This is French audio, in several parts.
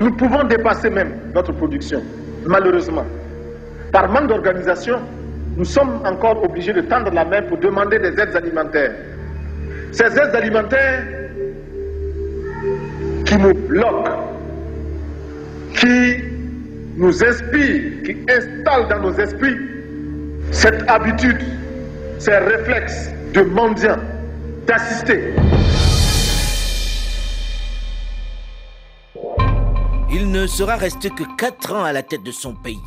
Nous pouvons dépasser même notre production, malheureusement. Par manque d'organisation, nous sommes encore obligés de tendre la main pour demander des aides alimentaires. Ces aides alimentaires qui nous bloquent, qui nous inspirent, qui installent dans nos esprits cette habitude, ces réflexes de mendiant, d'assister. Ne sera resté que 4 ans à la tête de son pays.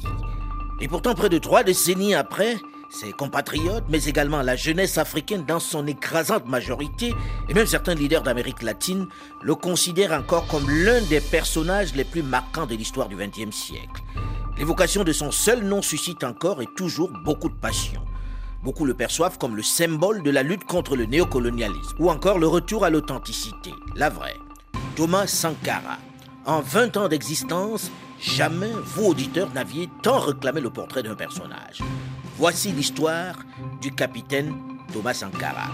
Et pourtant, près de trois décennies après, ses compatriotes, mais également la jeunesse africaine dans son écrasante majorité, et même certains leaders d'Amérique latine, le considèrent encore comme l'un des personnages les plus marquants de l'histoire du XXe siècle. L'évocation de son seul nom suscite encore et toujours beaucoup de passion. Beaucoup le perçoivent comme le symbole de la lutte contre le néocolonialisme, ou encore le retour à l'authenticité, la vraie. Thomas Sankara. En 20 ans d'existence, jamais vous, auditeurs, n'aviez tant réclamé le portrait d'un personnage. Voici l'histoire du capitaine Thomas Sankara.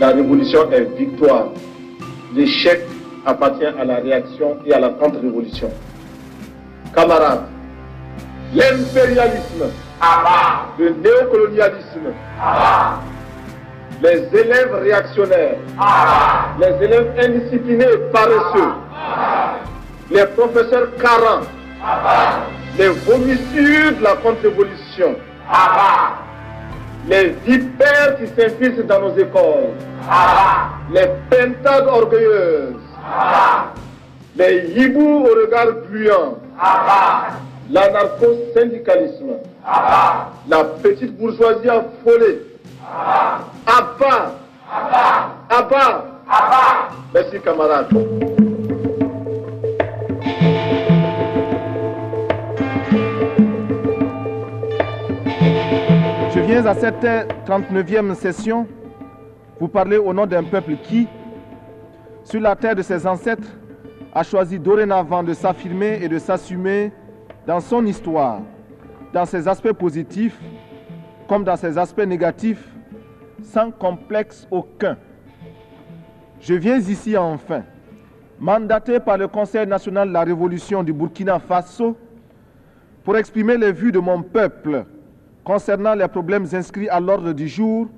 La révolution est victoire. L'échec appartient à la réaction et à la contre-révolution. Camarades, l'impérialisme, le néocolonialisme, les élèves réactionnaires, les élèves indisciplinés et paresseux, les professeurs carents, les vomissures de la contre-révolution, les vipères qui s'infiltrent dans nos écoles, les pentades orgueilleuses, les hiboux au regard gluant, l'anarcho-syndicalisme, la petite bourgeoisie affolée, Abba, Abba, Merci camarades. Je viens à cette 39e session vous parler au nom d'un peuple qui, sur la terre de ses ancêtres, a choisi dorénavant de s'affirmer et de s'assumer dans son histoire, dans ses aspects positifs comme dans ses aspects négatifs, sans complexe aucun. Je viens ici enfin, mandaté par le Conseil national de la Révolution du Burkina Faso, pour exprimer les vues de mon peuple concernant les problèmes inscrits à l'ordre du jour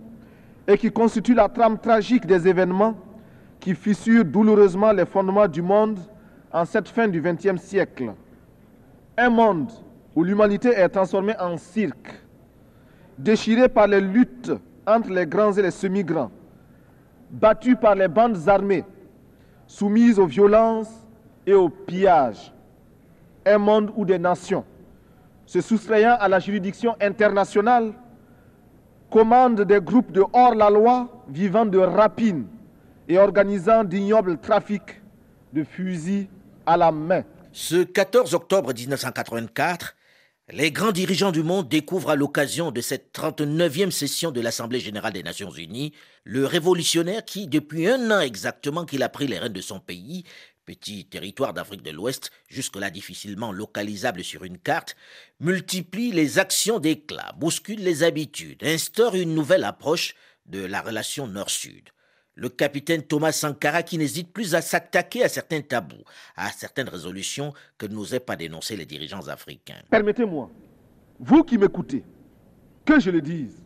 et qui constituent la trame tragique des événements qui fissurent douloureusement les fondements du monde en cette fin du XXe siècle. Un monde où l'humanité est transformée en cirque, déchiré par les luttes entre les grands et les semi-grands, battu par les bandes armées, soumises aux violences et aux pillages. Un monde où des nations, se soustrayant à la juridiction internationale, commandent des groupes de hors-la-loi vivant de rapines et organisant d'ignobles trafics de fusils à la main. Ce 14 octobre 1984, les grands dirigeants du monde découvrent à l'occasion de cette 39e session de l'Assemblée générale des Nations unies le révolutionnaire qui, depuis un an exactement qu'il a pris les rênes de son pays, petit territoire d'Afrique de l'Ouest, jusque-là difficilement localisable sur une carte, multiplie les actions d'éclat, bouscule les habitudes, instaure une nouvelle approche de la relation nord-sud. Le capitaine Thomas Sankara qui n'hésite plus à s'attaquer à certains tabous, à certaines résolutions que n'osaient pas dénoncer les dirigeants africains. Permettez-moi, vous qui m'écoutez, que je le dise,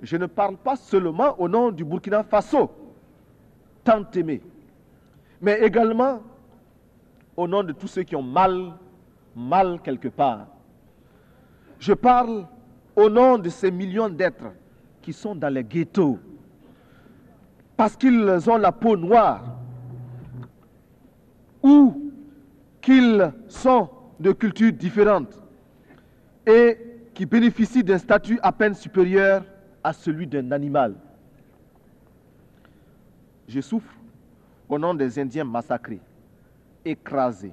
je ne parle pas seulement au nom du Burkina Faso, tant aimé, mais également au nom de tous ceux qui ont mal, mal quelque part. Je parle au nom de ces millions d'êtres qui sont dans les ghettos, parce qu'ils ont la peau noire ou qu'ils sont de cultures différentes et qui bénéficient d'un statut à peine supérieur à celui d'un animal. Je souffre au nom des Indiens massacrés, écrasés,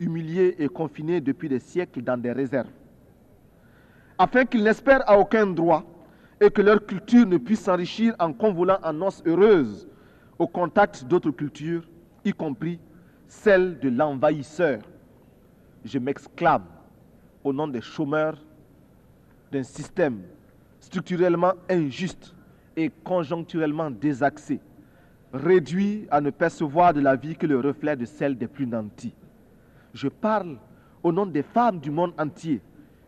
humiliés et confinés depuis des siècles dans des réserves, afin qu'ils n'espèrent à aucun droit et que leur culture ne puisse s'enrichir en convolant en noces heureuses au contact d'autres cultures, y compris celle de l'envahisseur. Je m'exclame au nom des chômeurs d'un système structurellement injuste et conjoncturellement désaxé, réduit à ne percevoir de la vie que le reflet de celle des plus nantis. Je parle au nom des femmes du monde entier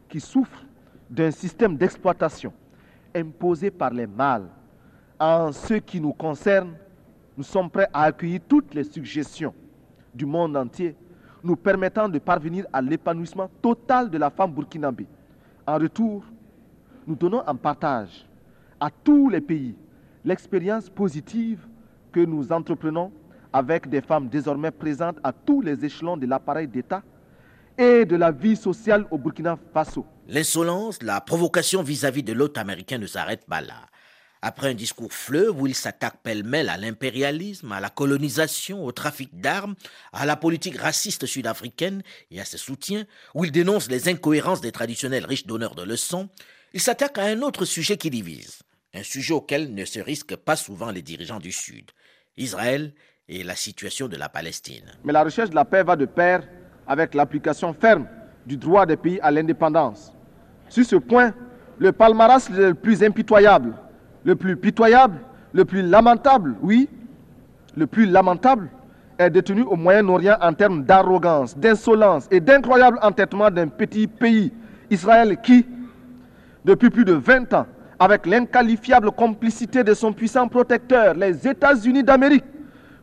qui souffrent d'un système d'exploitation imposée par les mâles. En ce qui nous concerne, nous sommes prêts à accueillir toutes les suggestions du monde entier nous permettant de parvenir à l'épanouissement total de la femme burkinabé. En retour, nous donnons en partage à tous les pays l'expérience positive que nous entreprenons avec des femmes désormais présentes à tous les échelons de l'appareil d'État et de la vie sociale au Burkina Faso. L'insolence, la provocation vis-à-vis de l'hôte américain ne s'arrête pas là. Après un discours fleuve où il s'attaque pêle-mêle à l'impérialisme, à la colonisation, au trafic d'armes, à la politique raciste sud-africaine et à ses soutiens, où il dénonce les incohérences des traditionnels riches donneurs de leçons, il s'attaque à un autre sujet qui divise, un sujet auquel ne se risquent pas souvent les dirigeants du Sud, Israël et la situation de la Palestine. Mais la recherche de la paix va de pair avec l'application ferme du droit des pays à l'indépendance sur ce point, le palmarès le plus impitoyable, le plus pitoyable, le plus lamentable, oui, le plus lamentable, est détenu au Moyen-Orient en termes d'arrogance, d'insolence et d'incroyable entêtement d'un petit pays, Israël, qui, depuis plus de 20 ans, avec l'inqualifiable complicité de son puissant protecteur, les États-Unis d'Amérique,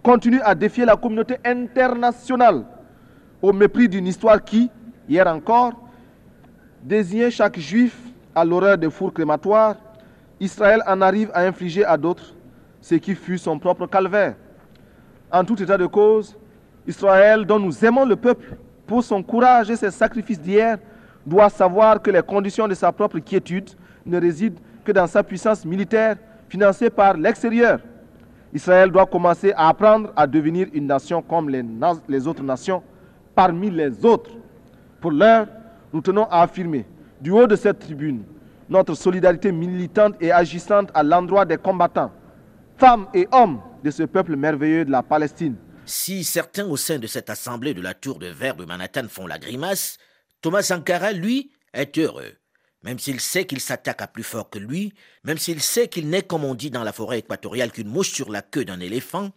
continue à défier la communauté internationale au mépris d'une histoire qui, hier encore, désignait chaque juif à l'horreur des fours crématoires, Israël en arrive à infliger à d'autres ce qui fut son propre calvaire. En tout état de cause, Israël, dont nous aimons le peuple pour son courage et ses sacrifices d'hier, doit savoir que les conditions de sa propre quiétude ne résident que dans sa puissance militaire financée par l'extérieur. Israël doit commencer à apprendre à devenir une nation comme les, les autres nations, parmi les autres. Pour l'heure, nous tenons à affirmer, du haut de cette tribune, notre solidarité militante et agissante à l'endroit des combattants, femmes et hommes de ce peuple merveilleux de la Palestine. Si certains au sein de cette assemblée de la Tour de Verre de Manhattan font la grimace, Thomas Sankara, lui, est heureux. Même s'il sait qu'il s'attaque à plus fort que lui, même s'il sait qu'il n'est, comme on dit dans la forêt équatoriale, qu'une mouche sur la queue d'un éléphant,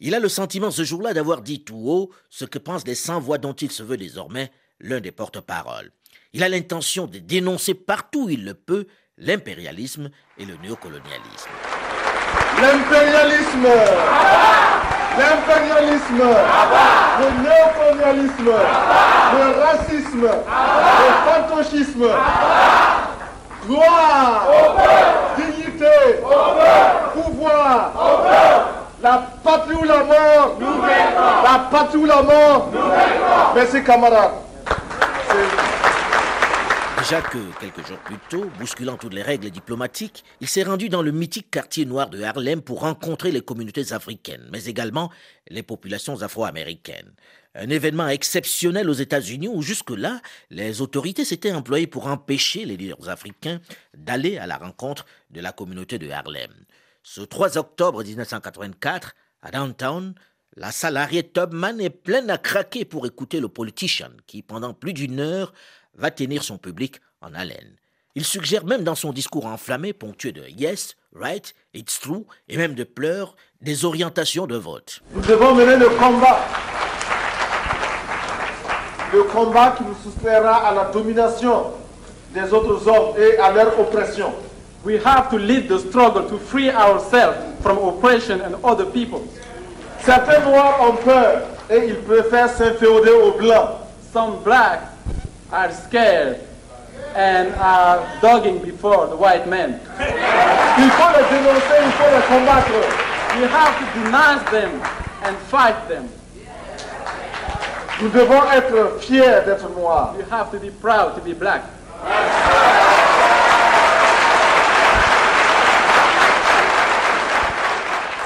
il a le sentiment ce jour-là d'avoir dit tout haut ce que pensent les 100 voix dont il se veut désormais l'un des porte-parole. Il a l'intention de dénoncer partout où il le peut l'impérialisme et le néocolonialisme. L'impérialisme. L'impérialisme. Le néocolonialisme. Le racisme. Le fantochisme Gloire. Dignité. Pouvoir. La patrie ou la mort. La patrie ou la mort. Merci camarades. Déjà que quelques jours plus tôt, bousculant toutes les règles diplomatiques, il s'est rendu dans le mythique quartier noir de Harlem pour rencontrer les communautés africaines, mais également les populations afro-américaines. Un événement exceptionnel aux États-Unis où jusque-là, les autorités s'étaient employées pour empêcher les leaders africains d'aller à la rencontre de la communauté de Harlem. Ce 3 octobre 1984, à Downtown, la salariée Tubman est pleine à craquer pour écouter le politician qui, pendant plus d'une heure, va tenir son public en haleine. Il suggère même dans son discours enflammé, ponctué de yes, right, it's true, et même de pleurs, des orientations de vote. Nous devons mener le combat. Le combat qui nous soustraira à la domination des autres hommes et à leur oppression. We have to lead the struggle to free ourselves from oppression and other people. Certains noirs ont peur et ils préfèrent s'inféoder aux blancs. Some blacks are scared and are dogging before the white men. Il faut les dénoncer, il faut les combattre. We have to denounce them and fight them. Nous devons être fiers d'être noirs. You have to be proud to be black.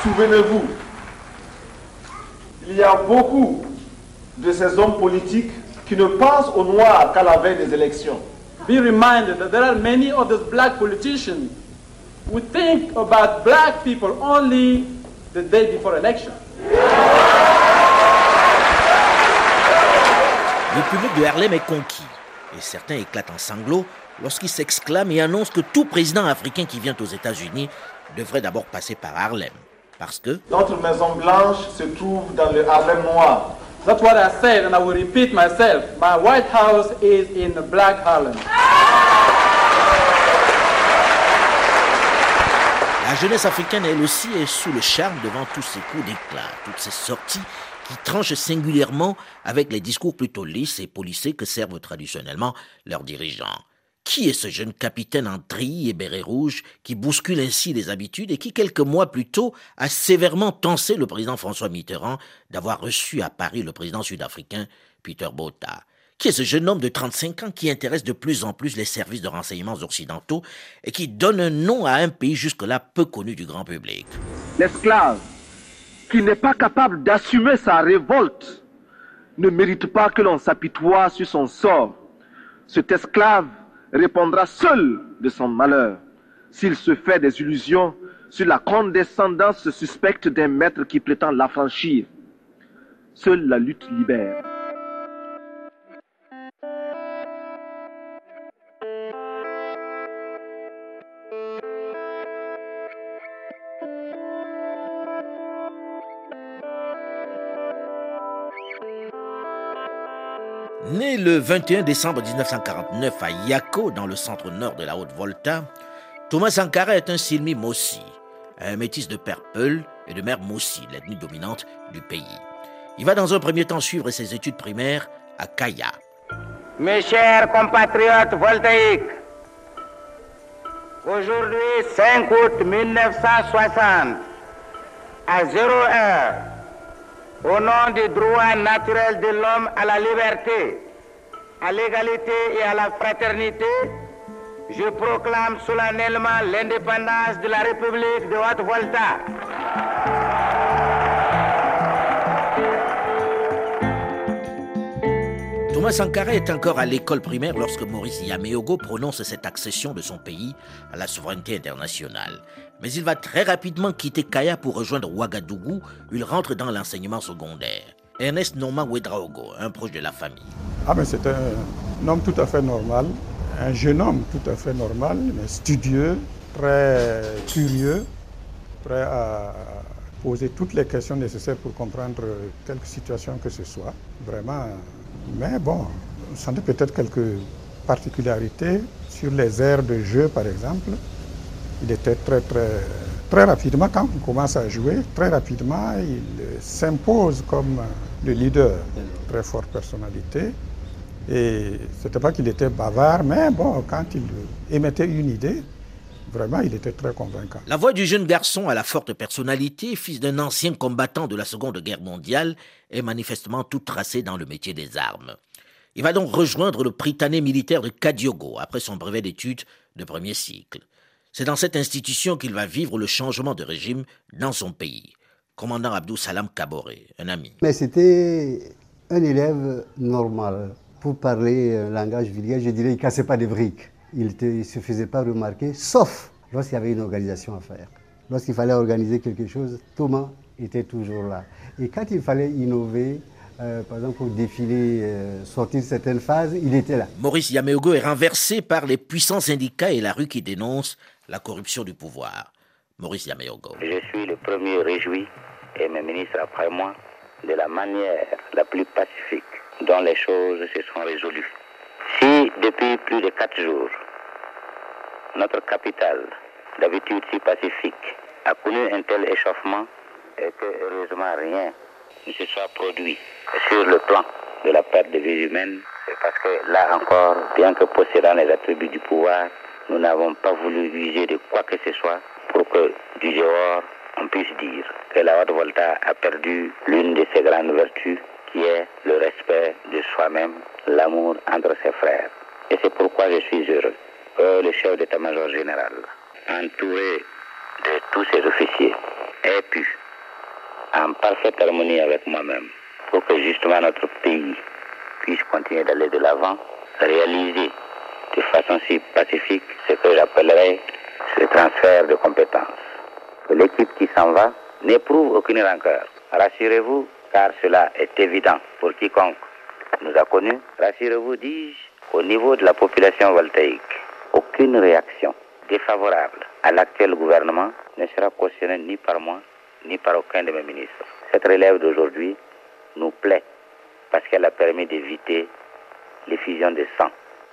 Souvenez-vous, il y a beaucoup de ces hommes politiques qui ne pensent aux Noirs qu'à la veille des élections. Be reminded that there are many of those black politicians who think about black people only the day before election. Le public de Harlem est conquis et certains éclatent en sanglots lorsqu'ils s'exclament et annoncent que tout président africain qui vient aux États-Unis devrait d'abord passer par Harlem. Parce que Notre Maison Blanche se trouve dans le Harlem noir. That's what I said, and I will repeat myself. My White House is in the Black Harlem. la jeunesse africaine, elle aussi, est sous le charme devant tous ces coups d'éclat, toutes ces sorties qui tranchent singulièrement avec les discours plutôt lisses et polissés que servent traditionnellement leurs dirigeants. Qui est ce jeune capitaine en treillis et béret rouge qui bouscule ainsi les habitudes et qui, quelques mois plus tôt, a sévèrement tensé le président François Mitterrand d'avoir reçu à Paris le président sud-africain Peter Botha? Qui est ce jeune homme de 35 ans qui intéresse de plus en plus les services de renseignements occidentaux et qui donne un nom à un pays jusque-là peu connu du grand public? L'esclave qui n'est pas capable d'assumer sa révolte ne mérite pas que l'on s'apitoie sur son sort. Cet esclave répondra seul de son malheur s'il se fait des illusions sur la condescendance suspecte d'un maître qui prétend l'affranchir. Seule la lutte libère. Le 21 décembre 1949 à Yako, dans le centre-nord de la Haute-Volta, Thomas Sankara est un Silmi Mossi, un métis de père Peul et de mère Mossi, l'ethnie dominante du pays. Il va dans un premier temps suivre ses études primaires à Kaya. Mes chers compatriotes voltaïques, aujourd'hui 5 août 1960, à 0 heure, au nom du droit naturel de l'homme à la liberté, à l'égalité et à la fraternité, je proclame solennellement l'indépendance de la République de Haute-Volta. Thomas Sankara est encore à l'école primaire lorsque Maurice Yameogo prononce cette accession de son pays à la souveraineté internationale. Mais il va très rapidement quitter Kaya pour rejoindre Ouagadougou, où il rentre dans l'enseignement secondaire. Ernest Norman Ouedraogo, un proche de la famille. Ah mais c'est un homme tout à fait normal, un jeune homme tout à fait normal, mais studieux, très curieux, prêt à poser toutes les questions nécessaires pour comprendre quelque situation que ce soit. Vraiment. Mais bon, on sentait peut-être quelques particularités sur les aires de jeu, par exemple. Il était très, très, très rapidement, quand on commence à jouer, très rapidement, il s'impose comme le leader. Très forte personnalité. Et c'était pas qu'il était bavard, mais bon, quand il émettait une idée, Vraiment, il était très convaincant. La voix du jeune garçon à la forte personnalité, fils d'un ancien combattant de la Seconde Guerre mondiale, est manifestement tout tracé dans le métier des armes. Il va donc rejoindre le Prytanée militaire de Kadiogo après son brevet d'études de premier cycle. C'est dans cette institution qu'il va vivre le changement de régime dans son pays. Commandant Abdou Salam Kaboré, un ami. Mais c'était un élève normal. Pour parler un langage vulgaire, je dirais qu'il ne cassait pas des briques il ne se faisait pas remarquer, sauf lorsqu'il y avait une organisation à faire. Lorsqu'il fallait organiser quelque chose, Thomas était toujours là. Et quand il fallait innover, euh, par exemple, pour défiler, euh, sortir certaines phases, il était là. Maurice Yameogo est renversé par les puissants syndicats et la rue qui dénoncent la corruption du pouvoir. Maurice Yameogo. Je suis le premier réjoui, et mes ministres après moi, de la manière la plus pacifique dont les choses se sont résolues. Si depuis plus de quatre jours, notre capitale, d'habitude si pacifique, a connu un tel échauffement et que heureusement rien ne se soit produit sur le plan de la perte de vie humaine, parce que là encore, bien que possédant les attributs du pouvoir, nous n'avons pas voulu user de quoi que ce soit pour que du dehors on puisse dire que la Haute Volta a perdu l'une de ses grandes vertus qui est le respect de soi-même, l'amour entre ses frères. Et c'est pourquoi je suis heureux que le chef d'état-major général, entouré de tous ses officiers, ai pu, en parfaite harmonie avec moi-même, pour que justement notre pays puisse continuer d'aller de l'avant, réaliser de façon si pacifique ce que j'appellerais ce transfert de compétences. L'équipe qui s'en va n'éprouve aucune rancœur. Rassurez-vous, car cela est évident pour quiconque nous a connus. Rassurez-vous, dis-je, au niveau de la population voltaïque, aucune réaction défavorable à l'actuel gouvernement ne sera cautionnée ni par moi, ni par aucun de mes ministres. Cette relève d'aujourd'hui nous plaît parce qu'elle a permis d'éviter l'effusion de sang.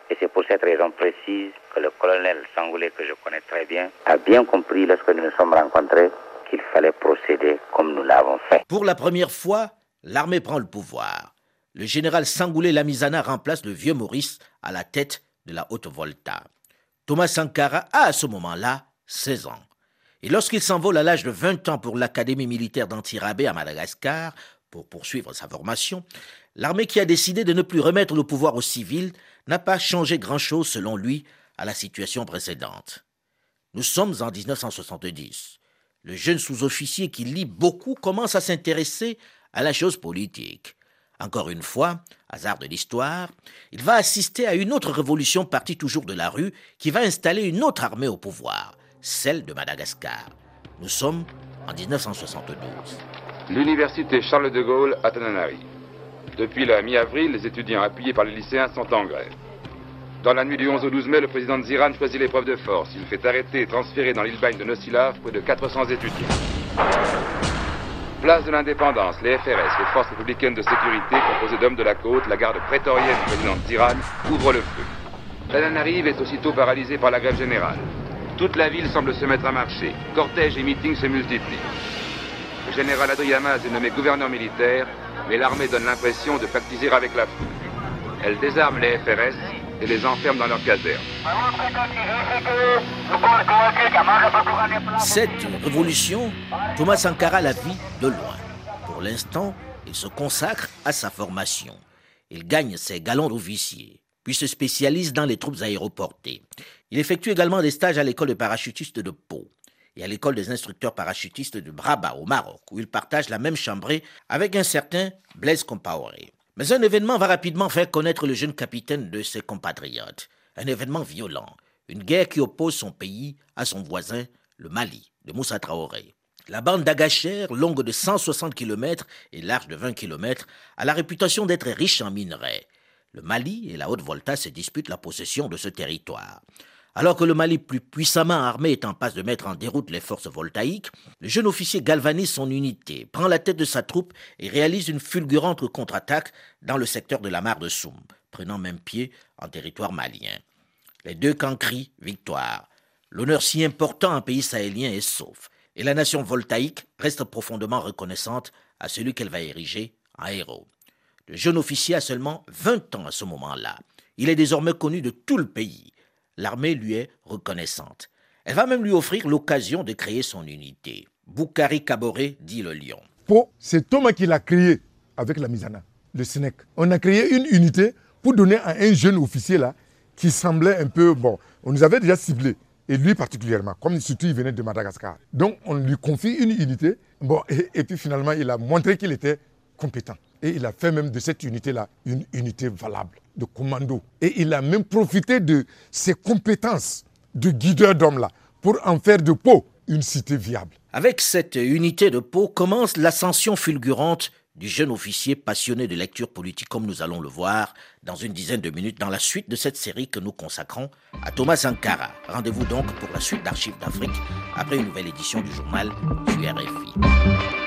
Et c'est pour cette raison précise que le colonel Sangoulé, que je connais très bien, a bien compris lorsque nous nous sommes rencontrés qu'il fallait procéder comme nous l'avons fait. Pour la première fois, l'armée prend le pouvoir. Le général Sangoulé Lamizana remplace le vieux Maurice à la tête de la Haute Volta. Thomas Sankara a à ce moment-là 16 ans. Et lorsqu'il s'envole à l'âge de 20 ans pour l'Académie militaire d'Antirabé à Madagascar, pour poursuivre sa formation, l'armée qui a décidé de ne plus remettre le pouvoir aux civils n'a pas changé grand-chose selon lui à la situation précédente. Nous sommes en 1970. Le jeune sous-officier qui lit beaucoup commence à s'intéresser à la chose politique. Encore une fois, hasard de l'histoire, il va assister à une autre révolution partie toujours de la rue qui va installer une autre armée au pouvoir, celle de Madagascar. Nous sommes en 1972. L'université Charles de Gaulle à Tananarive. Depuis la mi-avril, les étudiants appuyés par les lycéens sont en grève. Dans la nuit du 11 au 12 mai, le président de Ziran choisit l'épreuve de force. Il fait arrêter et transférer dans l'île Bagne de Nocilav près de 400 étudiants. Place de l'indépendance, les FRS, les forces républicaines de sécurité composées d'hommes de la côte, la garde prétorienne du président de Ziran, ouvrent le feu. Tananarive est aussitôt paralysée par la grève générale. Toute la ville semble se mettre à marcher. Cortèges et meetings se multiplient. Le général Adriamaz est nommé gouverneur militaire, mais l'armée donne l'impression de pactiser avec la foule. Elle désarme les FRS et les enferme dans leur caserne. Cette révolution, Thomas Sankara la vit de loin. Pour l'instant, il se consacre à sa formation. Il gagne ses galons d'officier, puis se spécialise dans les troupes aéroportées. Il effectue également des stages à l'école de parachutistes de Pau et à l'école des instructeurs parachutistes de Braba au Maroc, où il partage la même chambrée avec un certain Blaise Compaoré. Mais un événement va rapidement faire connaître le jeune capitaine de ses compatriotes. Un événement violent, une guerre qui oppose son pays à son voisin, le Mali, de Moussa Traoré. La bande d'Agacher, longue de 160 km et large de 20 km, a la réputation d'être riche en minerais. Le Mali et la Haute-Volta se disputent la possession de ce territoire. Alors que le Mali plus puissamment armé est en passe de mettre en déroute les forces voltaïques, le jeune officier galvanise son unité, prend la tête de sa troupe et réalise une fulgurante contre-attaque dans le secteur de la mare de Soum, prenant même pied en territoire malien. Les deux camps crient victoire. L'honneur si important en pays sahélien est sauf, et la nation voltaïque reste profondément reconnaissante à celui qu'elle va ériger en héros. Le jeune officier a seulement 20 ans à ce moment-là. Il est désormais connu de tout le pays l'armée lui est reconnaissante. Elle va même lui offrir l'occasion de créer son unité. Boukari Kaboré dit le lion. Po, c'est Thomas qui l'a créé avec la Misana, le SNEC. On a créé une unité pour donner à un jeune officier là qui semblait un peu bon. On nous avait déjà ciblé et lui particulièrement, comme surtout il venait de Madagascar. Donc on lui confie une unité. Bon, et puis finalement il a montré qu'il était compétent. Et il a fait même de cette unité-là une unité valable de commando. Et il a même profité de ses compétences de guideur d'hommes-là pour en faire de Pau une cité viable. Avec cette unité de Pau commence l'ascension fulgurante du jeune officier passionné de lecture politique comme nous allons le voir dans une dizaine de minutes dans la suite de cette série que nous consacrons à Thomas Sankara. Rendez-vous donc pour la suite d'Archives d'Afrique après une nouvelle édition du journal du RFI.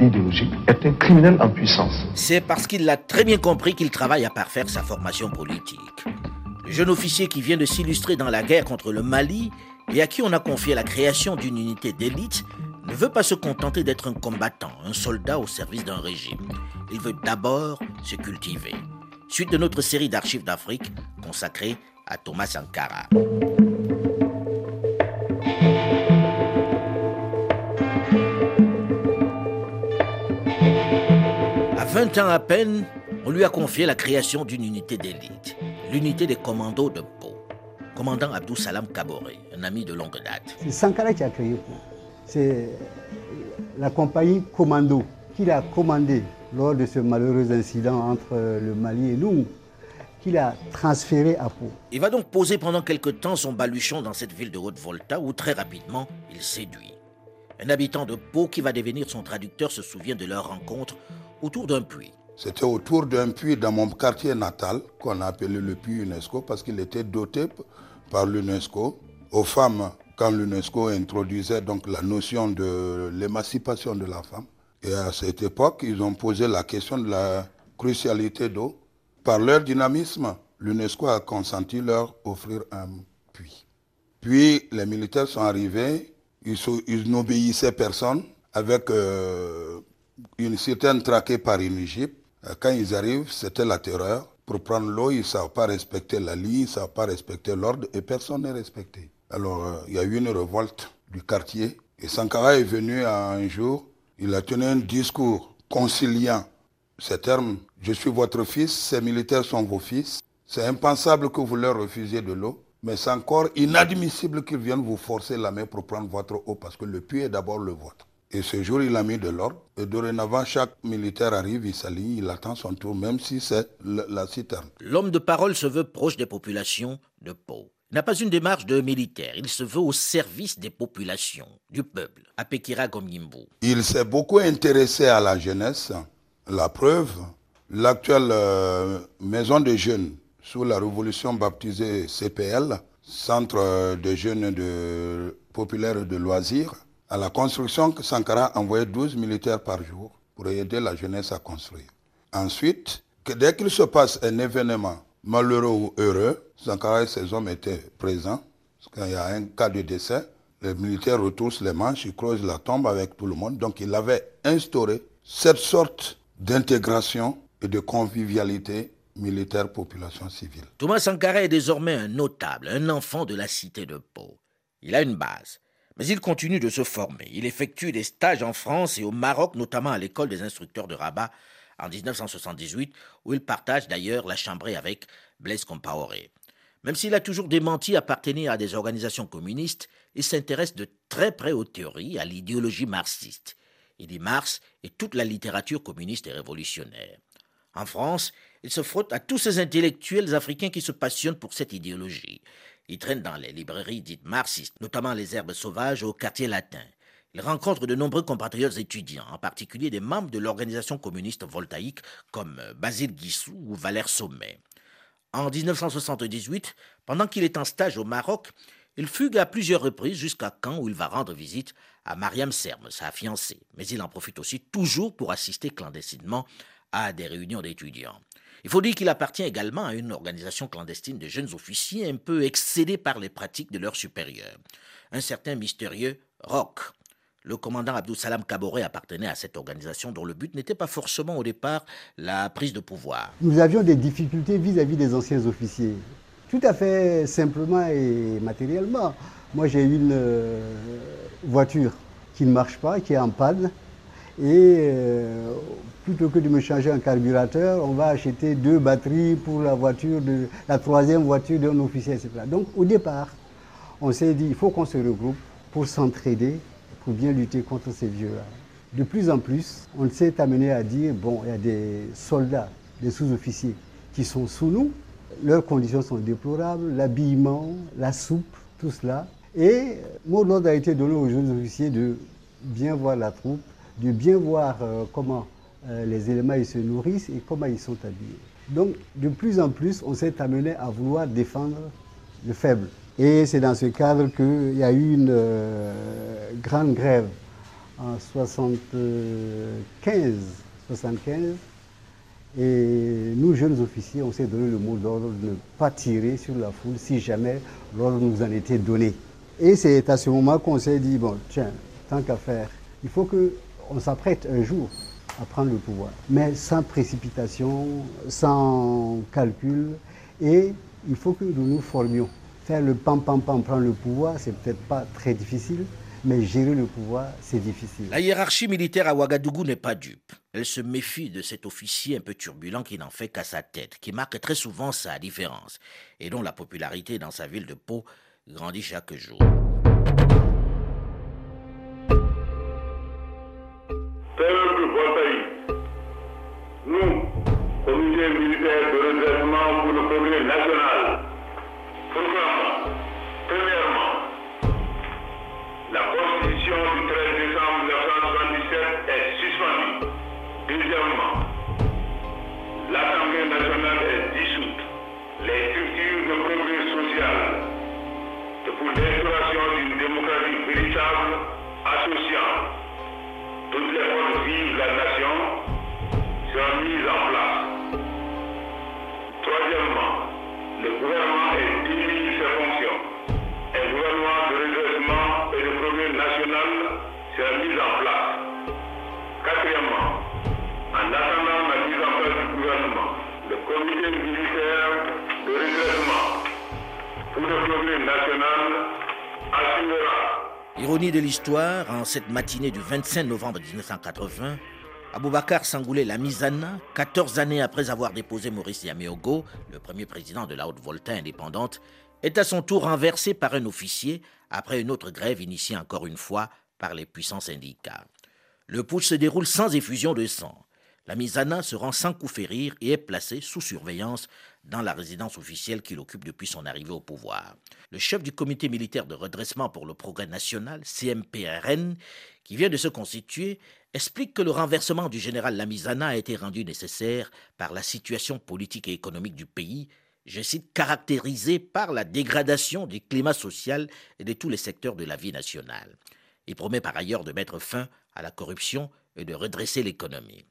idéologique est un criminel en puissance. C'est parce qu'il l'a très bien compris qu'il travaille à parfaire sa formation politique. Le jeune officier qui vient de s'illustrer dans la guerre contre le Mali et à qui on a confié la création d'une unité d'élite ne veut pas se contenter d'être un combattant, un soldat au service d'un régime. Il veut d'abord se cultiver. Suite de notre série d'archives d'Afrique consacrée à Thomas Sankara. 20 ans à peine, on lui a confié la création d'une unité d'élite, l'unité des commandos de Pau. Commandant Abdou Salam Kabore, un ami de longue date. C'est Sankara qui a créé Pau. C'est la compagnie Commando qu'il a commandé lors de ce malheureux incident entre le Mali et nous, qu'il a transféré à Pau. Il va donc poser pendant quelque temps son baluchon dans cette ville de Haute-Volta où très rapidement il séduit. Un habitant de Pau qui va devenir son traducteur se souvient de leur rencontre autour d'un puits. C'était autour d'un puits dans mon quartier natal qu'on a appelé le puits UNESCO parce qu'il était doté par l'UNESCO aux femmes quand l'UNESCO introduisait donc la notion de l'émancipation de la femme. Et à cette époque, ils ont posé la question de la crucialité d'eau. Par leur dynamisme, l'UNESCO a consenti leur offrir un puits. Puis les militaires sont arrivés, ils, n'obéissaient personne, avec euh, une certaine traquée par une Égypte. Quand ils arrivent, c'était la terreur. Pour prendre l'eau, ils ne savent pas respecter la ligne, ils ne savent pas respecter l'ordre et personne n'est respecté. Alors, euh, il y a eu une révolte du quartier et Sankara est venu un jour, il a tenu un discours conciliant ces termes. Je suis votre fils, ces militaires sont vos fils. C'est impensable que vous leur refusiez de l'eau, mais c'est encore inadmissible qu'ils viennent vous forcer la main pour prendre votre eau parce que le puits est d'abord le vôtre. Et ce jour, il a mis de l'ordre. Et dorénavant, chaque militaire arrive, il s'aligne, il attend son tour, même si c'est la citerne. L'homme de parole se veut proche des populations de Pau. Il n'a pas une démarche de militaire, il se veut au service des populations, du peuple, à Pekira Gomimbu. Il s'est beaucoup intéressé à la jeunesse. La preuve, l'actuelle euh, maison de jeunes sous la révolution baptisée CPL, Centre de jeunes de populaires de loisirs, à la construction, Sankara envoyait 12 militaires par jour pour aider la jeunesse à construire. Ensuite, que dès qu'il se passe un événement malheureux ou heureux, Sankara et ses hommes étaient présents. Quand il y a un cas de décès, les militaires retroussent les manches, ils creusent la tombe avec tout le monde. Donc il avait instauré cette sorte d'intégration et de convivialité militaire population civile. Thomas Sankara est désormais un notable, un enfant de la cité de Pau. Il a une base. Mais il continue de se former. Il effectue des stages en France et au Maroc, notamment à l'école des instructeurs de Rabat en 1978, où il partage d'ailleurs la chambrée avec Blaise Compaoré. Même s'il a toujours démenti appartenir à des organisations communistes, il s'intéresse de très près aux théories, à l'idéologie marxiste. Il dit Marx et toute la littérature communiste et révolutionnaire. En France, il se frotte à tous ces intellectuels africains qui se passionnent pour cette idéologie. Il traîne dans les librairies dites marxistes, notamment les herbes sauvages au quartier latin. Il rencontre de nombreux compatriotes étudiants, en particulier des membres de l'organisation communiste voltaïque comme Basile Guissou ou Valère Sommet. En 1978, pendant qu'il est en stage au Maroc, il fugue à plusieurs reprises jusqu'à Caen où il va rendre visite à Mariam Serme, sa fiancée. Mais il en profite aussi toujours pour assister clandestinement à des réunions d'étudiants. Il faut dire qu'il appartient également à une organisation clandestine de jeunes officiers un peu excédés par les pratiques de leurs supérieurs. Un certain mystérieux Rock. Le commandant Abdou Salam Kaboré appartenait à cette organisation dont le but n'était pas forcément au départ la prise de pouvoir. Nous avions des difficultés vis-à-vis des anciens officiers, tout à fait simplement et matériellement. Moi j'ai une euh, voiture qui ne marche pas, qui est en panne, et euh, plutôt que de me changer un carburateur, on va acheter deux batteries pour la voiture, de, la troisième voiture d'un officier, etc. Donc au départ, on s'est dit, il faut qu'on se regroupe pour s'entraider, pour bien lutter contre ces vieux-là. De plus en plus, on s'est amené à dire, bon, il y a des soldats, des sous-officiers qui sont sous nous, leurs conditions sont déplorables, l'habillement, la soupe, tout cela. Et mot d'ordre a été donné aux jeunes officiers de bien voir la troupe, de bien voir euh, comment euh, les éléments ils se nourrissent et comment ils sont habillés. Donc, de plus en plus, on s'est amené à vouloir défendre le faible. Et c'est dans ce cadre qu'il y a eu une euh, grande grève en 75, 75 Et nous, jeunes officiers, on s'est donné le mot d'ordre de ne pas tirer sur la foule si jamais l'ordre nous en était donné. Et c'est à ce moment qu'on s'est dit, bon, tiens, tant qu'à faire, il faut qu'on s'apprête un jour à prendre le pouvoir, mais sans précipitation, sans calcul, et il faut que nous nous formions. Faire le pam-pam-pam, prendre le pouvoir, c'est peut-être pas très difficile, mais gérer le pouvoir, c'est difficile. La hiérarchie militaire à Ouagadougou n'est pas dupe. Elle se méfie de cet officier un peu turbulent qui n'en fait qu'à sa tête, qui marque très souvent sa différence, et dont la popularité dans sa ville de Pau grandit chaque jour. Nous, comité militaire de redressement pour le progrès national, proclamons, premièrement, la constitution du 13 décembre 1977 est suspendue. Deuxièmement, l'Assemblée nationale est dissoute. Les structures de progrès social pour l'instauration d'une démocratie véritable associant toutes les forces seront mises en place. Troisièmement, le gouvernement est démis de ses fonctions. Un gouvernement de redressement et de progrès national sera mis en place. Quatrièmement, en attendant la mise en place du gouvernement, le comité militaire de redressement pour le progrès national assurera Ironie de l'histoire, en cette matinée du 25 novembre 1980, Aboubacar Sangoulé Lamizana, 14 années après avoir déposé Maurice Yameogo, le premier président de la Haute-Volta indépendante, est à son tour renversé par un officier après une autre grève initiée encore une fois par les puissants syndicats. Le putsch se déroule sans effusion de sang. La Mizana se rend sans coup férir et est placé sous surveillance dans la résidence officielle qu'il occupe depuis son arrivée au pouvoir. Le chef du comité militaire de redressement pour le progrès national, CMPRN, qui vient de se constituer, explique que le renversement du général Lamizana a été rendu nécessaire par la situation politique et économique du pays, je cite, caractérisée par la dégradation du climat social et de tous les secteurs de la vie nationale. Il promet par ailleurs de mettre fin à la corruption et de redresser l'économie.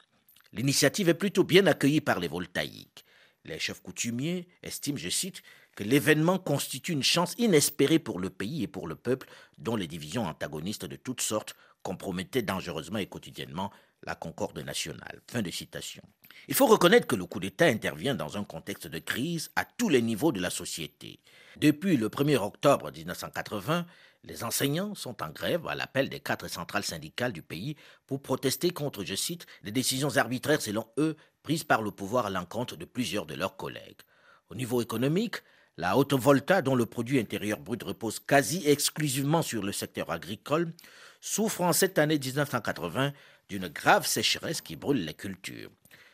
L'initiative est plutôt bien accueillie par les voltaïques. Les chefs coutumiers estiment, je cite, que l'événement constitue une chance inespérée pour le pays et pour le peuple, dont les divisions antagonistes de toutes sortes compromettaient dangereusement et quotidiennement la concorde nationale. Fin de citation. Il faut reconnaître que le coup d'État intervient dans un contexte de crise à tous les niveaux de la société. Depuis le 1er octobre 1980, les enseignants sont en grève à l'appel des quatre centrales syndicales du pays pour protester contre, je cite, les décisions arbitraires selon eux prises par le pouvoir à l'encontre de plusieurs de leurs collègues. Au niveau économique, la Haute Volta, dont le produit intérieur brut repose quasi exclusivement sur le secteur agricole, souffre en cette année 1980 d'une grave sécheresse qui brûle les cultures.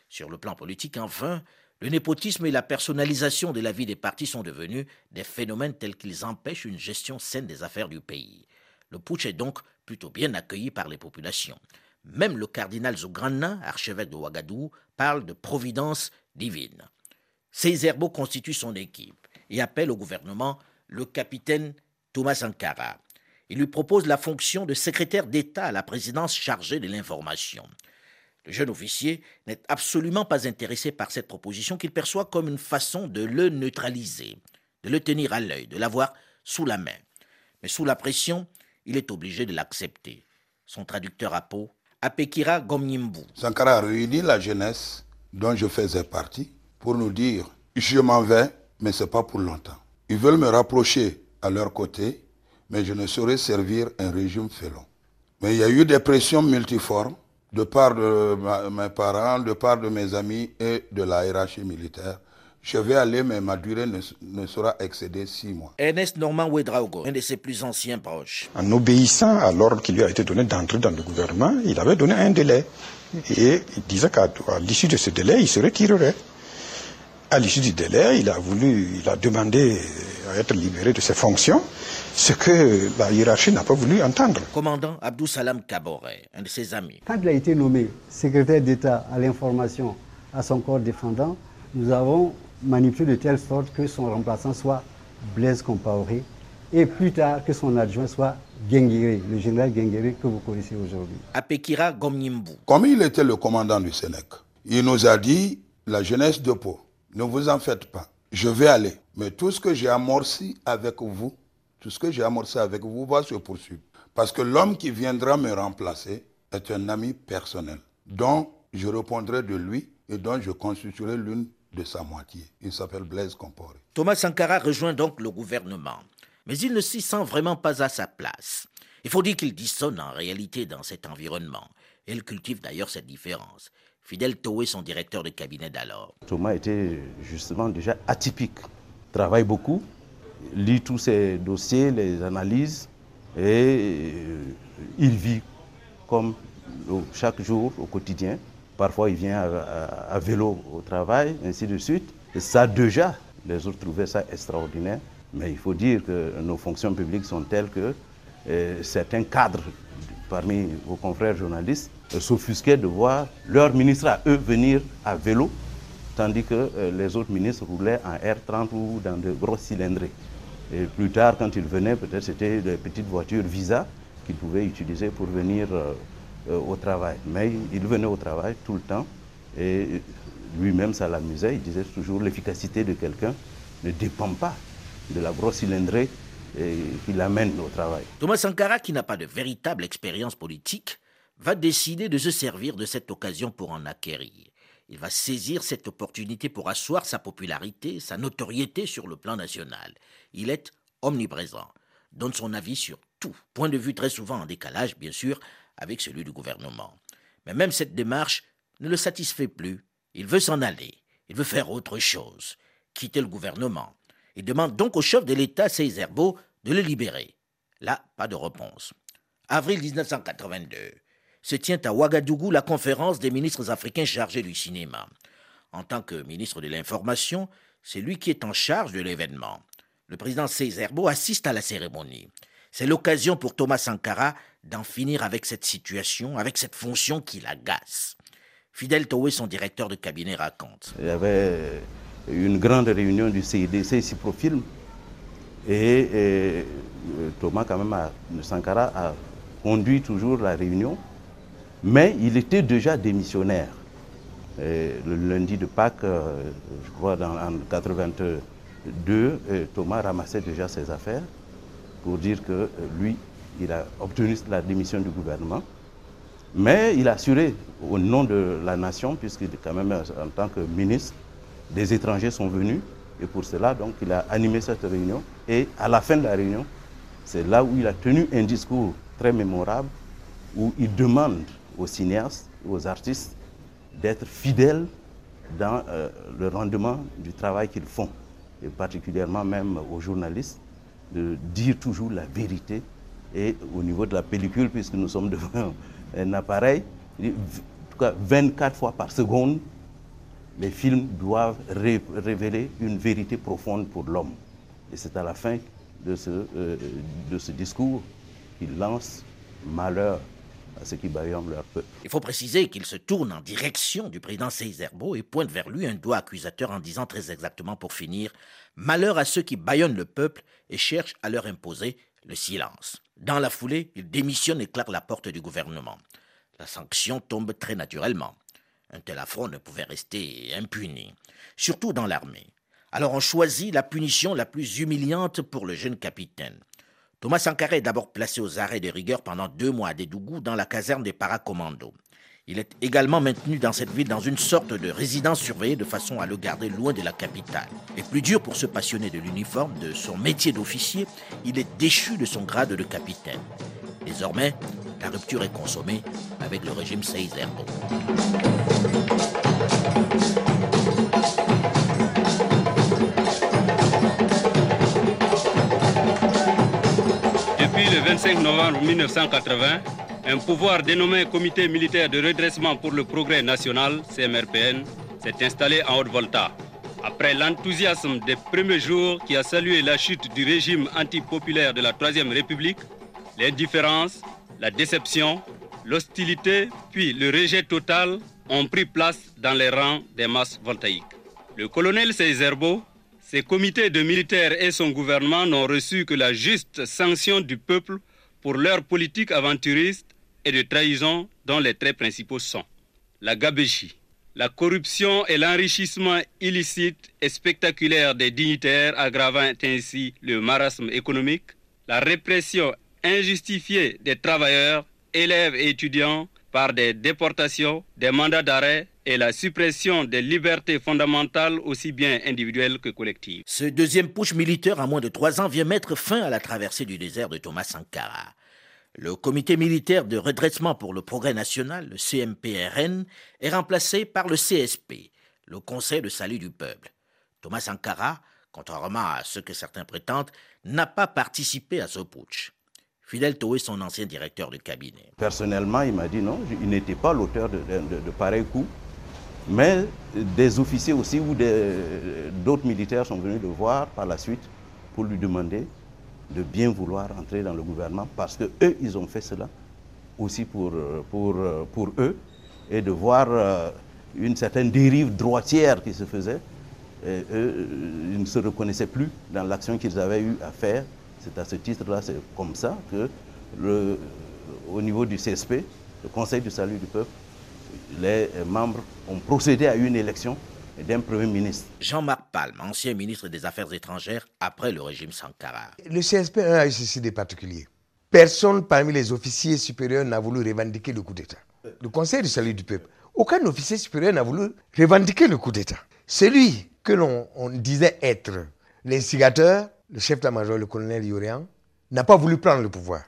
Sur le plan politique, enfin, le népotisme et la personnalisation de la vie des partis sont devenus des phénomènes tels qu'ils empêchent une gestion saine des affaires du pays. Le putsch est donc plutôt bien accueilli par les populations. Même le cardinal Zougrana, archevêque de Ouagadougou, parle de providence divine. Césaire constitue son équipe et appelle au gouvernement le capitaine Thomas Sankara. Il lui propose la fonction de secrétaire d'État à la présidence chargée de l'information. Le jeune officier n'est absolument pas intéressé par cette proposition qu'il perçoit comme une façon de le neutraliser, de le tenir à l'œil, de l'avoir sous la main. Mais sous la pression, il est obligé de l'accepter. Son traducteur à peau, Apekira Gomnyimbu. Sankara a réuni la jeunesse dont je faisais partie pour nous dire je m'en vais, mais ce n'est pas pour longtemps. Ils veulent me rapprocher à leur côté, mais je ne saurais servir un régime félon. Mais il y a eu des pressions multiformes de part de mes parents, de part de mes amis et de la hiérarchie militaire. Je vais aller, mais ma durée ne, ne sera excéder six mois. Ernest Normand Ouedraogo, un de ses plus anciens proches. En obéissant à l'ordre qui lui a été donné d'entrer dans le gouvernement, il avait donné un délai. Et il disait qu'à l'issue de ce délai, il se retirerait. À l'issue du délai, il a voulu, il a demandé à être libéré de ses fonctions, ce que la hiérarchie n'a pas voulu entendre. Commandant Abdou Salam Kaboré, un de ses amis. Quand il a été nommé secrétaire d'État à l'information à son corps défendant, nous avons manipulé de telle sorte que son remplaçant soit Blaise Compaoré et plus tard que son adjoint soit Genguiré, le général Genguiré que vous connaissez aujourd'hui. Apekira Gomnyimbu. Comme il était le commandant du Sénèque, il nous a dit la jeunesse de Pau, ne vous en faites pas. Je vais aller. Mais tout ce que j'ai amorci avec vous, tout ce que j'ai amorcé avec vous va se poursuivre. Parce que l'homme qui viendra me remplacer est un ami personnel, dont je répondrai de lui et dont je constituerai l'une de sa moitié. Il s'appelle Blaise Compaoré. Thomas Sankara rejoint donc le gouvernement, mais il ne s'y sent vraiment pas à sa place. Il faut dire qu'il dissonne en réalité dans cet environnement. Il cultive d'ailleurs cette différence. Fidel Toé, son directeur de cabinet d'alors. Thomas était justement déjà atypique. Travaille beaucoup, lit tous ses dossiers, les analyses, et euh, il vit comme chaque jour au quotidien. Parfois, il vient à, vélo au travail, ainsi de suite. Et ça, déjà, les autres trouvaient ça extraordinaire. Mais il faut dire que nos fonctions publiques sont telles que euh, certains cadres parmi vos confrères journalistes s'offusquaient de voir leurs ministres à eux venir à vélo, tandis que euh, les autres ministres roulaient en R30 ou dans de grosses cylindrées. Et plus tard, quand ils venaient, peut-être c'était des petites voitures Visa qu'ils pouvaient utiliser pour venir euh, euh, au travail. Mais il venait au travail tout le temps et lui-même, ça l'amusait. Il disait toujours l'efficacité de quelqu'un ne dépend pas de la grosse cylindrée qui l'amène au travail. Thomas Sankara, qui n'a pas de véritable expérience politique, va décider de se servir de cette occasion pour en acquérir. Il va saisir cette opportunité pour asseoir sa popularité, sa notoriété sur le plan national. Il est omniprésent, donne son avis sur tout, point de vue très souvent en décalage, bien sûr, avec celui du gouvernement. Mais même cette démarche ne le satisfait plus. Il veut s'en aller, il veut faire autre chose, quitter le gouvernement. Il demande donc au chef de l'État, Seizerbo, de le libérer. Là, pas de réponse. Avril 1982 se tient à Ouagadougou la conférence des ministres africains chargés du cinéma. En tant que ministre de l'Information, c'est lui qui est en charge de l'événement. Le président Césaire assiste à la cérémonie. C'est l'occasion pour Thomas Sankara d'en finir avec cette situation, avec cette fonction qui l'agace. Fidel Toé, son directeur de cabinet, raconte. Il y avait une grande réunion du CIDC ici et, et, Thomas, quand même, Sankara a conduit toujours la réunion mais il était déjà démissionnaire. le lundi de Pâques, euh, je crois en 82, euh, Thomas ramassait déjà ses affaires pour dire que euh, lui, il a obtenu la démission du gouvernement. Mais il a assuré au nom de la nation, puisqu'il est quand même en tant que ministre, des étrangers sont venus. Et pour cela, donc, il a animé cette réunion. Et à la fin de la réunion, c'est là où il a tenu un discours très mémorable, où il demande aux cinéastes, aux artistes, d'être fidèles dans euh, le rendement du travail qu'ils font, et particulièrement même aux journalistes, de dire toujours la vérité. Et au niveau de la pellicule, puisque nous sommes devant un appareil, en tout cas 24 fois par seconde, les films doivent révéler une vérité profonde pour l'homme. Et c'est à la fin de ce, euh, ce discours qu'il lance malheur à ceux qui baillonnent leur peuple. Il faut préciser qu'il se tourne en direction du président Seizerbo et pointe vers lui un doigt accusateur en disant très exactement pour finir Malheur à ceux qui baillonnent le peuple et cherchent à leur imposer le silence. Dans la foulée, il démissionne et claque la porte du gouvernement. La sanction tombe très naturellement. Un tel affront ne pouvait rester impuni, surtout dans l'armée. Alors on choisit la punition la plus humiliante pour le jeune capitaine. Thomas Sankara est d'abord placé aux arrêts de rigueur pendant deux mois à Dédougou dans la caserne des paracommandos. Il est également maintenu dans cette ville dans une sorte de résidence surveillée de façon à le garder loin de la capitale. Et plus dur pour ce passionné de l'uniforme, de son métier d'officier, il est déchu de son grade de capitaine. Désormais, la rupture est consommée avec le régime Seizerbo. le 25 novembre 1980, un pouvoir dénommé Comité militaire de redressement pour le progrès national, CMRPN, s'est installé en Haute-Volta. Après l'enthousiasme des premiers jours qui a salué la chute du régime antipopulaire de la Troisième République, l'indifférence, la déception, l'hostilité, puis le rejet total ont pris place dans les rangs des masses voltaïques. Le colonel Seizerbo ces comités de militaires et son gouvernement n'ont reçu que la juste sanction du peuple pour leur politique aventuriste et de trahison dont les traits principaux sont la gabégie, la corruption et l'enrichissement illicite et spectaculaire des dignitaires aggravant ainsi le marasme économique, la répression injustifiée des travailleurs, élèves et étudiants par des déportations, des mandats d'arrêt et la suppression des libertés fondamentales aussi bien individuelles que collectives. Ce deuxième push militaire en moins de trois ans vient mettre fin à la traversée du désert de Thomas Sankara. Le comité militaire de redressement pour le progrès national, le CMPRN, est remplacé par le CSP, le Conseil de salut du peuple. Thomas Sankara, contrairement à ce que certains prétendent, n'a pas participé à ce putsch. Fidel Toé, son ancien directeur de cabinet. Personnellement, il m'a dit non, il n'était pas l'auteur de, pareils coups, mais des officiers aussi ou d'autres militaires sont venus le voir par la suite pour lui demander de bien vouloir entrer dans le gouvernement parce que eux, ils ont fait cela aussi pour, euh, euh, eux et de voir euh, une certaine dérive droitière qui se faisait. Eux, ils ne se reconnaissaient plus dans l'action qu'ils avaient eu à faire. C'est à ce titre-là, c'est comme ça que, le, au niveau du CSP, le Conseil du salut du peuple, les membres ont procédé à une élection d'un Premier ministre. Jean-Marc Palme, ancien ministre des Affaires étrangères après le régime Sankara. Le CSP a eu ceci de particulier. Personne parmi les officiers supérieurs n'a voulu revendiquer le coup d'État. Le Conseil du salut du peuple, aucun officier supérieur n'a voulu revendiquer le coup d'État. Celui que l'on disait être l'instigateur, le chef de la major le colonel Yorian, n'a pas voulu prendre le pouvoir.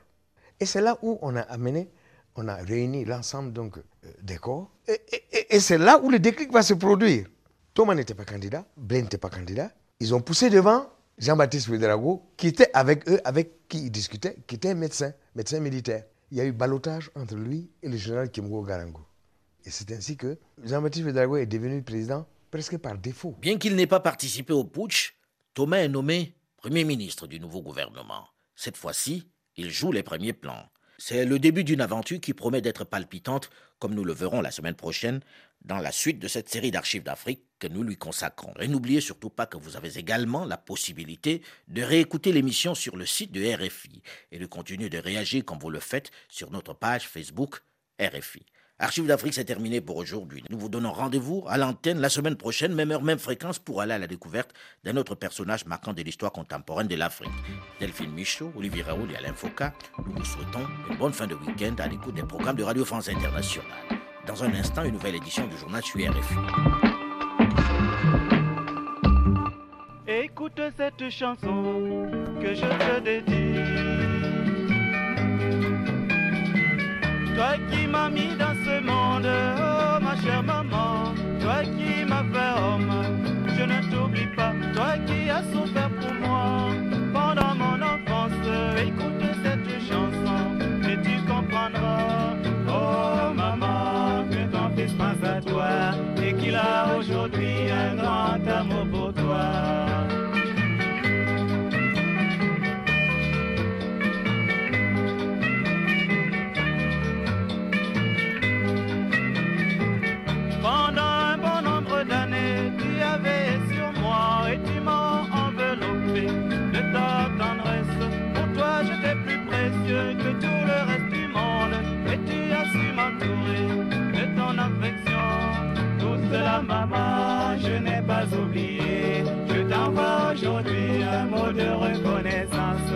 Et c'est là où on a amené, on a réuni l'ensemble donc euh, des corps. et c'est là où le déclic va se produire. Thomas n'était pas candidat, Blaine n'était pas candidat. Ils ont poussé devant Jean-Baptiste Ouedraogo, qui était avec eux, avec qui ils discutaient, qui était un médecin, médecin militaire. Il y a eu balotage entre lui et le général Kimgo Garango. Et c'est ainsi que Jean-Baptiste Ouedraogo est devenu président presque par défaut. Bien qu'il n'ait pas participé au putsch, Thomas est nommé Premier ministre du nouveau gouvernement. Cette fois-ci, il joue les premiers plans. C'est le début d'une aventure qui promet d'être palpitante, comme nous le verrons la semaine prochaine, dans la suite de cette série d'archives d'Afrique que nous lui consacrons. Et n'oubliez surtout pas que vous avez également la possibilité de réécouter l'émission sur le site de RFI et de continuer de réagir comme vous le faites sur notre page Facebook RFI. Archives d'Afrique, c'est terminé pour aujourd'hui. Nous vous donnons rendez-vous à l'antenne la semaine prochaine, même heure, même fréquence, pour aller à la découverte d'un autre personnage marquant de l'histoire contemporaine de l'Afrique. Delphine Michaud, Olivier Raoul et Alain Foucault, nous vous souhaitons une bonne fin de week-end à l'écoute des programmes de Radio France Internationale. Dans un instant, une nouvelle édition du journal sur RFI. Écoute cette chanson que je te dédie. Toi qui m'as mis dans ce monde, oh ma chère maman, toi qui m'as fait homme, je ne t'oublie pas, toi qui as souffert pour moi pendant mon enfance. Écoute cette chanson et tu comprendras, oh maman, que ton fils pense à toi et qu'il a aujourd'hui un grand amour pour toi. maman, je n'ai pas oublié. Je t'envoie aujourd'hui un mot de reconnaissance.